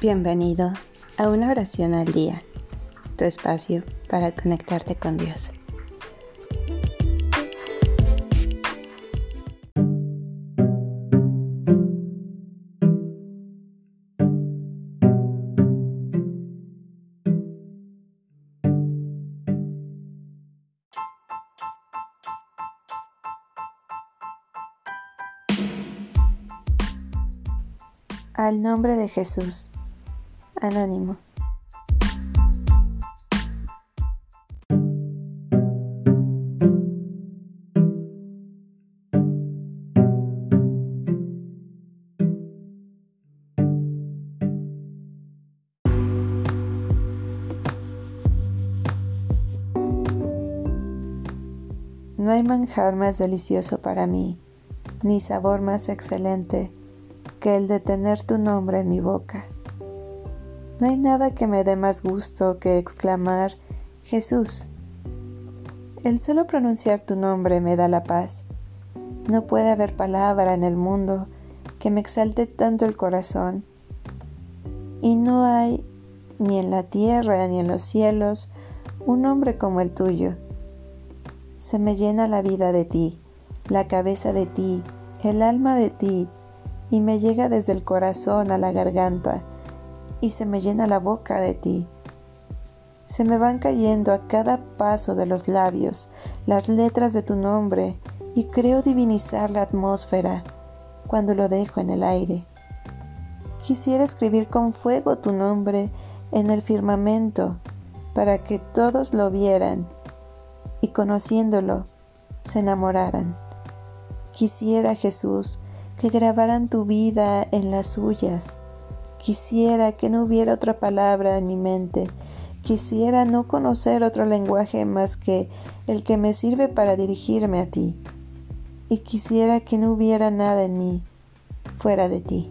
Bienvenido a una oración al día, tu espacio para conectarte con Dios. Al nombre de Jesús. Anónimo. No hay manjar más delicioso para mí, ni sabor más excelente que el de tener tu nombre en mi boca. No hay nada que me dé más gusto que exclamar Jesús. El solo pronunciar tu nombre me da la paz. No puede haber palabra en el mundo que me exalte tanto el corazón. Y no hay, ni en la tierra ni en los cielos, un nombre como el tuyo. Se me llena la vida de ti, la cabeza de ti, el alma de ti, y me llega desde el corazón a la garganta y se me llena la boca de ti. Se me van cayendo a cada paso de los labios las letras de tu nombre y creo divinizar la atmósfera cuando lo dejo en el aire. Quisiera escribir con fuego tu nombre en el firmamento para que todos lo vieran y conociéndolo se enamoraran. Quisiera, Jesús, que grabaran tu vida en las suyas. Quisiera que no hubiera otra palabra en mi mente. Quisiera no conocer otro lenguaje más que el que me sirve para dirigirme a ti. Y quisiera que no hubiera nada en mí fuera de ti.